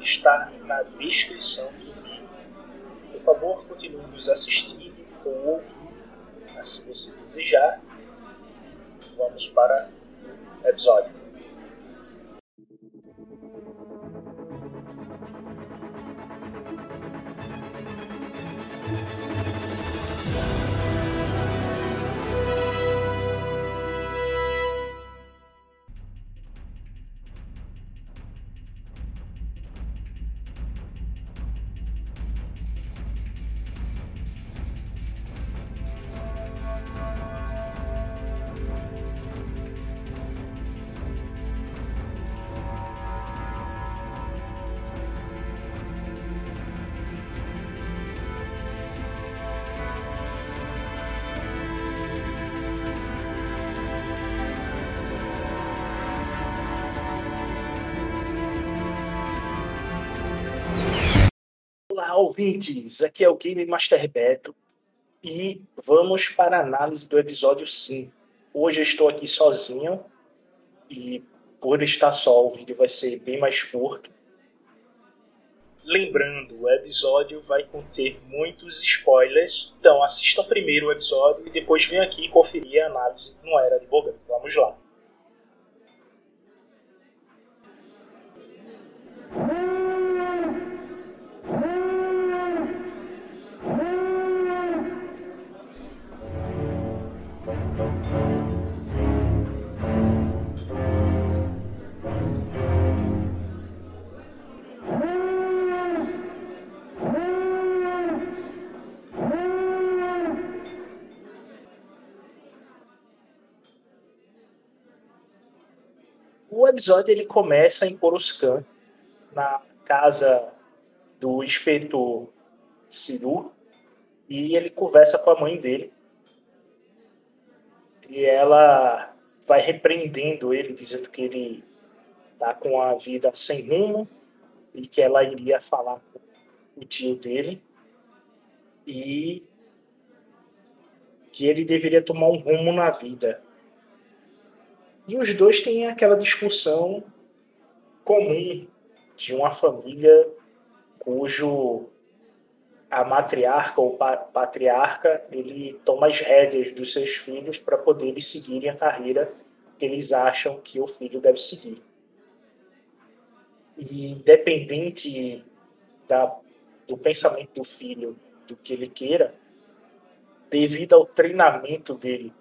Está na descrição do vídeo. Por favor, continue nos assistindo ou ouvindo, se você desejar. Vamos para o episódio. Ouvintes, aqui é o Game Master Beto e vamos para a análise do episódio 5. Hoje eu estou aqui sozinho e por estar só o vídeo vai ser bem mais curto. Lembrando, o episódio vai conter muitos spoilers, então assistam primeiro o episódio e depois venham aqui conferir a análise no Era de Bogan. Vamos lá. Episódio ele começa em Coruscant, na casa do inspetor Siru, e ele conversa com a mãe dele. E ela vai repreendendo ele, dizendo que ele tá com a vida sem rumo e que ela iria falar com o tio dele e que ele deveria tomar um rumo na vida. E os dois têm aquela discussão comum de uma família cujo a matriarca ou patriarca ele toma as rédeas dos seus filhos para poder seguirem a carreira que eles acham que o filho deve seguir. E independente da, do pensamento do filho, do que ele queira, devido ao treinamento dele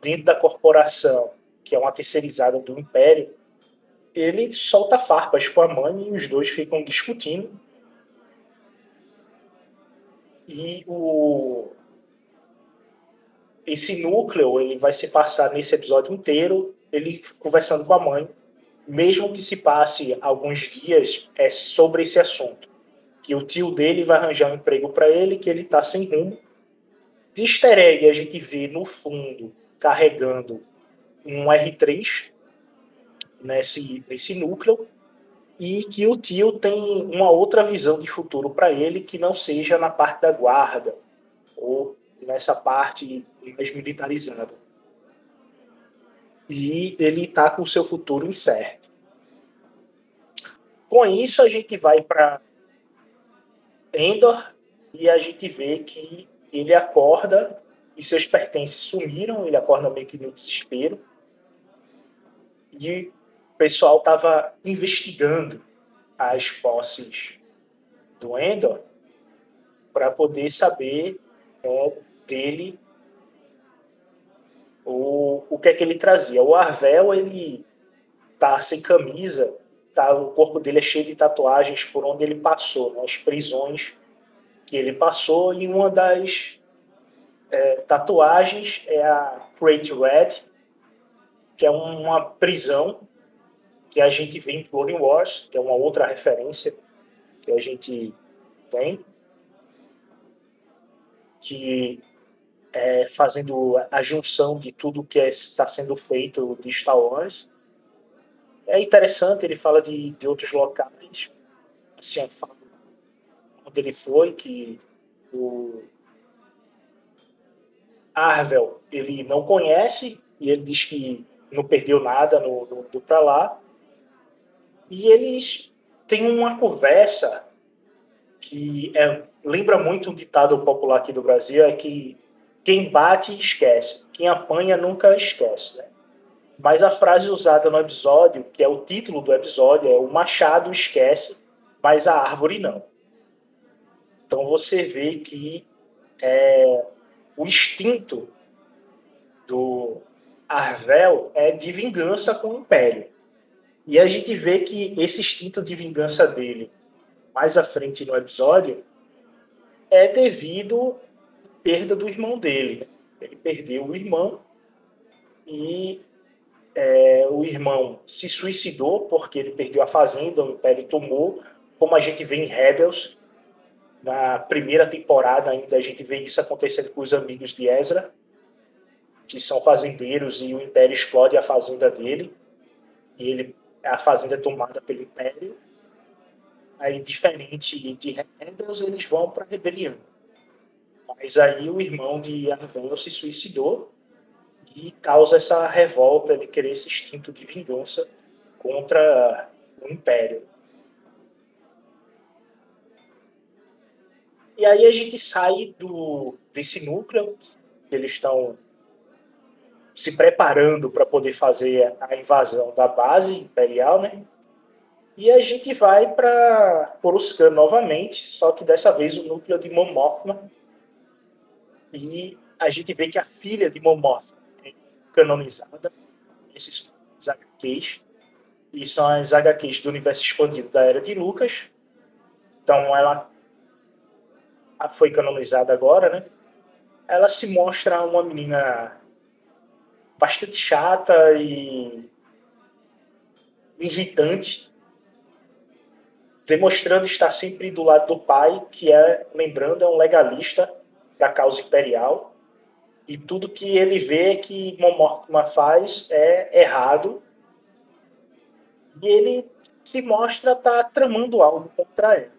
dentro da corporação que é uma terceirizada do Império, ele solta farpas com a mãe e os dois ficam discutindo. E o esse núcleo ele vai se passar nesse episódio inteiro ele conversando com a mãe, mesmo que se passe alguns dias é sobre esse assunto, que o tio dele vai arranjar um emprego para ele, que ele está sem rumo. De easter egg a gente vê no fundo carregando um R3 nesse, nesse núcleo e que o tio tem uma outra visão de futuro para ele que não seja na parte da guarda ou nessa parte mais militarizada. E ele está com o seu futuro incerto. Com isso, a gente vai para Endor e a gente vê que ele acorda e seus pertences sumiram, ele acorda meio que no desespero e o pessoal estava investigando as posses do Endor para poder saber é, dele o, o que é que ele trazia. O Arvel, ele tá sem camisa, tá, o corpo dele é cheio de tatuagens por onde ele passou, nas né, prisões que ele passou, e uma das é, tatuagens é a Great Red, que é uma prisão que a gente vê em Clone Wars, que é uma outra referência que a gente tem, que é fazendo a junção de tudo que é, está sendo feito de Star Wars. É interessante, ele fala de, de outros locais, assim, fala onde ele foi, que o Arvel ele não conhece, e ele diz que não perdeu nada no, no, no para lá, e eles têm uma conversa que é, lembra muito um ditado popular aqui do Brasil, é que quem bate esquece, quem apanha nunca esquece. Né? Mas a frase usada no episódio, que é o título do episódio, é o machado esquece, mas a árvore não. Então você vê que é, o instinto do Arvel é de vingança com o Império. E a gente vê que esse instinto de vingança dele, mais à frente no episódio, é devido à perda do irmão dele. Ele perdeu o irmão e é, o irmão se suicidou porque ele perdeu a fazenda, o Império tomou, como a gente vê em Rebels. Na primeira temporada ainda a gente vê isso acontecendo com os amigos de Ezra, que são fazendeiros e o Império explode a fazenda dele e ele a fazenda é tomada pelo Império. Aí, diferente de Rebels, eles vão para a rebelião. Mas aí o irmão de Arvel se suicidou e causa essa revolta de querer esse instinto de vingança contra o Império. E aí a gente sai do, desse núcleo, que eles estão se preparando para poder fazer a invasão da base imperial, né? E a gente vai para Coruscant novamente, só que dessa vez o núcleo de Mon Mothma. E a gente vê que a filha de Mon Mothma é canonizada, esses HQs, e são as HQs do universo expandido da Era de Lucas. Então ela foi canonizada agora, né? Ela se mostra uma menina bastante chata e irritante, demonstrando estar sempre do lado do pai, que é, lembrando, é um legalista da causa imperial, e tudo que ele vê que Momortma faz é errado, e ele se mostra estar tá tramando algo contra ela.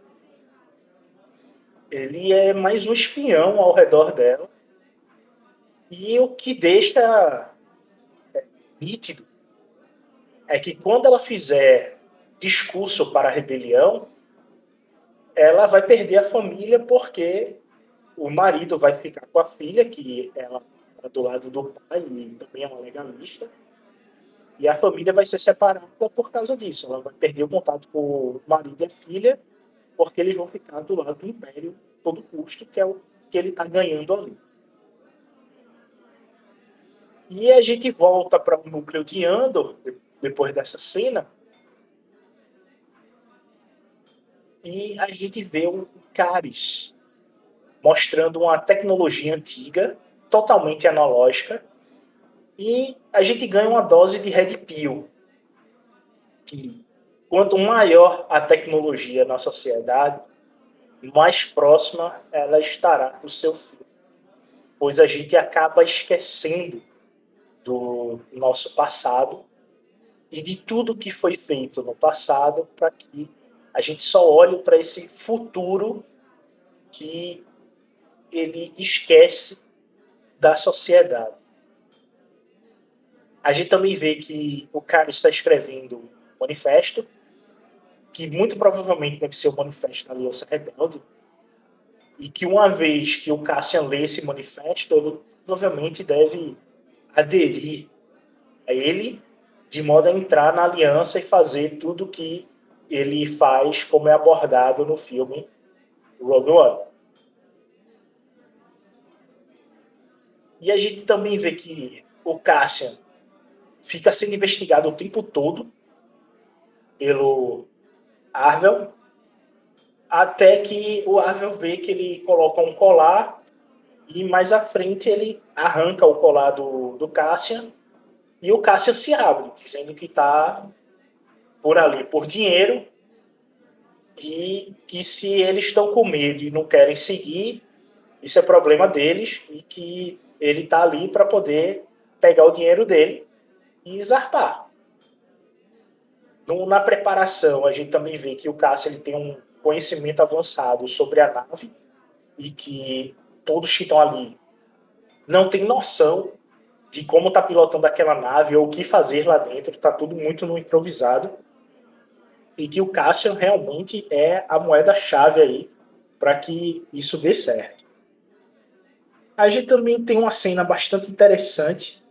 Ele é mais um espião ao redor dela, e o que deixa nítido é que quando ela fizer discurso para a rebelião, ela vai perder a família porque o marido vai ficar com a filha, que ela está do lado do pai e também é uma legalista, e a família vai ser separada por causa disso. Ela vai perder o contato com o marido e a filha, porque eles vão ficar do lado do império todo custo, que é o que ele está ganhando ali. E a gente volta para o núcleo de Andor, depois dessa cena, e a gente vê o Caris mostrando uma tecnologia antiga, totalmente analógica, e a gente ganha uma dose de Red Pill, que quanto maior a tecnologia na sociedade, mais próxima ela estará do seu fim. Pois a gente acaba esquecendo do nosso passado e de tudo que foi feito no passado para que a gente só olhe para esse futuro que ele esquece da sociedade. A gente também vê que o cara está escrevendo um manifesto, que muito provavelmente deve ser o manifesto da Aliança Rebelde, e que uma vez que o Cassian lê esse manifesto, ele provavelmente deve aderir a ele de modo a entrar na aliança e fazer tudo que ele faz, como é abordado no filme Rogue One. E a gente também vê que o Cassian fica sendo investigado o tempo todo pelo Arvel, até que o Arvel vê que ele coloca um colar e mais à frente ele arranca o colar do, do Cassian e o Cassian se abre, dizendo que está por ali por dinheiro e que se eles estão com medo e não querem seguir, isso é problema deles e que ele está ali para poder pegar o dinheiro dele e zarpar. No, na preparação, a gente também vê que o Cássio ele tem um conhecimento avançado sobre a nave e que todos que estão ali não têm noção de como está pilotando aquela nave ou o que fazer lá dentro, está tudo muito no improvisado. E que o Cassian realmente é a moeda-chave aí para que isso dê certo. A gente também tem uma cena bastante interessante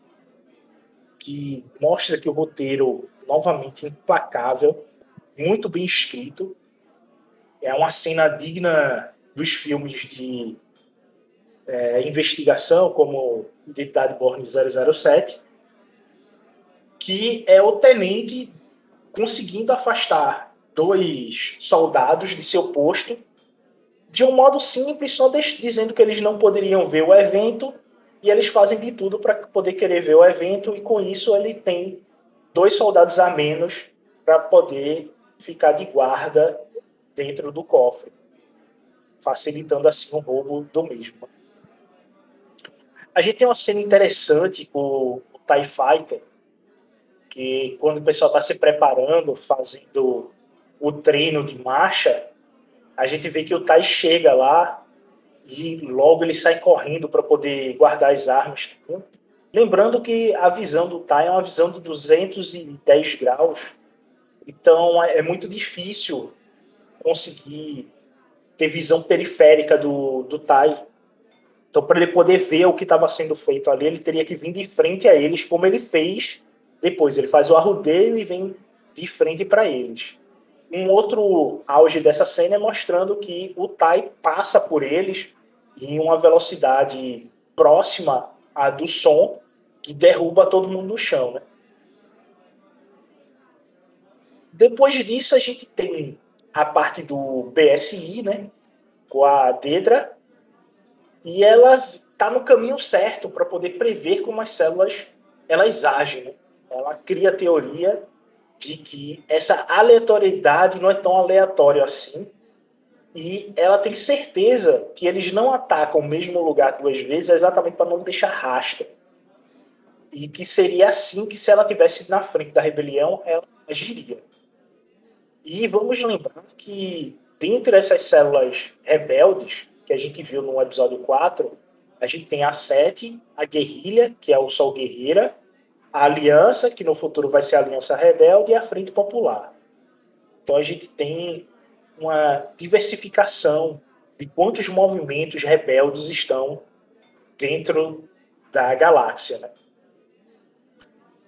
que mostra que o roteiro, novamente, implacável, muito bem escrito. É uma cena digna dos filmes de é, investigação, como Identidade Borne 007, que é o tenente conseguindo afastar dois soldados de seu posto de um modo simples, só dizendo que eles não poderiam ver o evento e eles fazem de tudo para poder querer ver o evento e com isso ele tem dois soldados a menos para poder ficar de guarda dentro do cofre, facilitando assim o roubo do mesmo. A gente tem uma cena interessante com o TIE Fighter, que quando o pessoal está se preparando, fazendo o treino de marcha, a gente vê que o Tai chega lá e logo ele sai correndo para poder guardar as armas. Lembrando que a visão do Tai é uma visão de 210 graus, então é muito difícil conseguir ter visão periférica do, do Tai. Então, para ele poder ver o que estava sendo feito ali, ele teria que vir de frente a eles, como ele fez depois. Ele faz o arrudeio e vem de frente para eles. Um outro auge dessa cena é mostrando que o Tai passa por eles em uma velocidade próxima à do som, que derruba todo mundo no chão. Né? Depois disso, a gente tem a parte do BSI, né? com a Dedra, e ela está no caminho certo para poder prever como as células elas agem. Né? Ela cria teoria de que essa aleatoriedade não é tão aleatório assim. E ela tem certeza que eles não atacam o mesmo lugar duas vezes exatamente para não deixar rastro. E que seria assim que se ela tivesse na frente da rebelião, ela agiria. E vamos lembrar que dentre essas células rebeldes que a gente viu no episódio 4, a gente tem a Sete, a Guerrilha, que é o Sol Guerreira, a aliança, que no futuro vai ser a aliança rebelde, e a frente popular. Então a gente tem uma diversificação de quantos movimentos rebeldes estão dentro da galáxia. Né?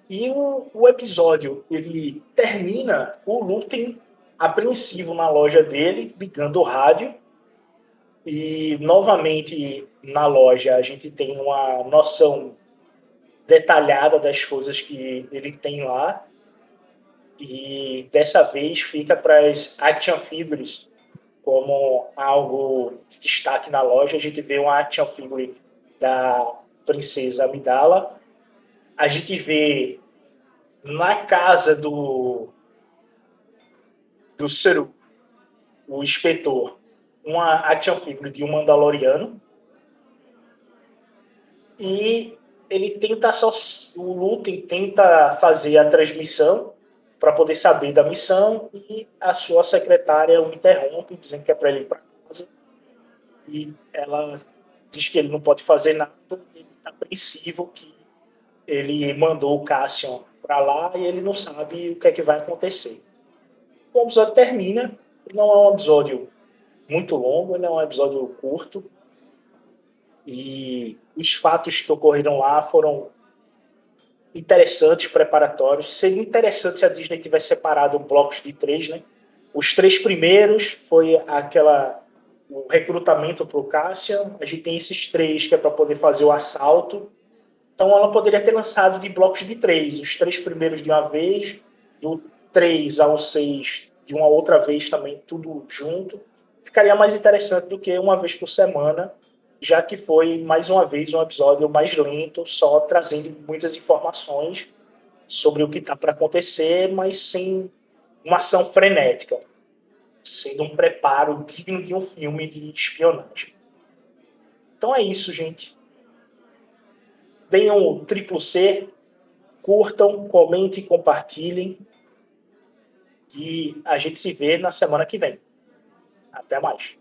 E o, o, episódio ele termina com o Lutem apreensivo na loja dele, ligando o rádio. E novamente na loja a gente tem uma noção detalhada das coisas que ele tem lá. E dessa vez fica para as action figures como algo de destaque na loja. A gente vê uma action figure da princesa Amidala. A gente vê na casa do do Seru, o inspetor, uma action figure de um Mandaloriano. E ele tenta só o Lutem tenta fazer a transmissão para poder saber da missão e a sua secretária o interrompe dizendo que é para ele ir para casa e ela diz que ele não pode fazer nada ele está apreensivo que ele mandou o Cassian para lá e ele não sabe o que é que vai acontecer o episódio termina não é um episódio muito longo é um episódio curto e os fatos que ocorreram lá foram interessantes, preparatórios. Seria interessante se a Disney tivesse separado blocos de três, né? Os três primeiros foi aquela o recrutamento para o Cassian. A gente tem esses três que é para poder fazer o assalto. Então ela poderia ter lançado de blocos de três, os três primeiros de uma vez, do três ao seis de uma outra vez também, tudo junto. Ficaria mais interessante do que uma vez por semana, já que foi mais uma vez um episódio mais lento, só trazendo muitas informações sobre o que está para acontecer, mas sem uma ação frenética, sendo um preparo digno de um filme de espionagem. Então é isso, gente. Deem o triplo C, curtam, comentem, compartilhem. E a gente se vê na semana que vem. Até mais.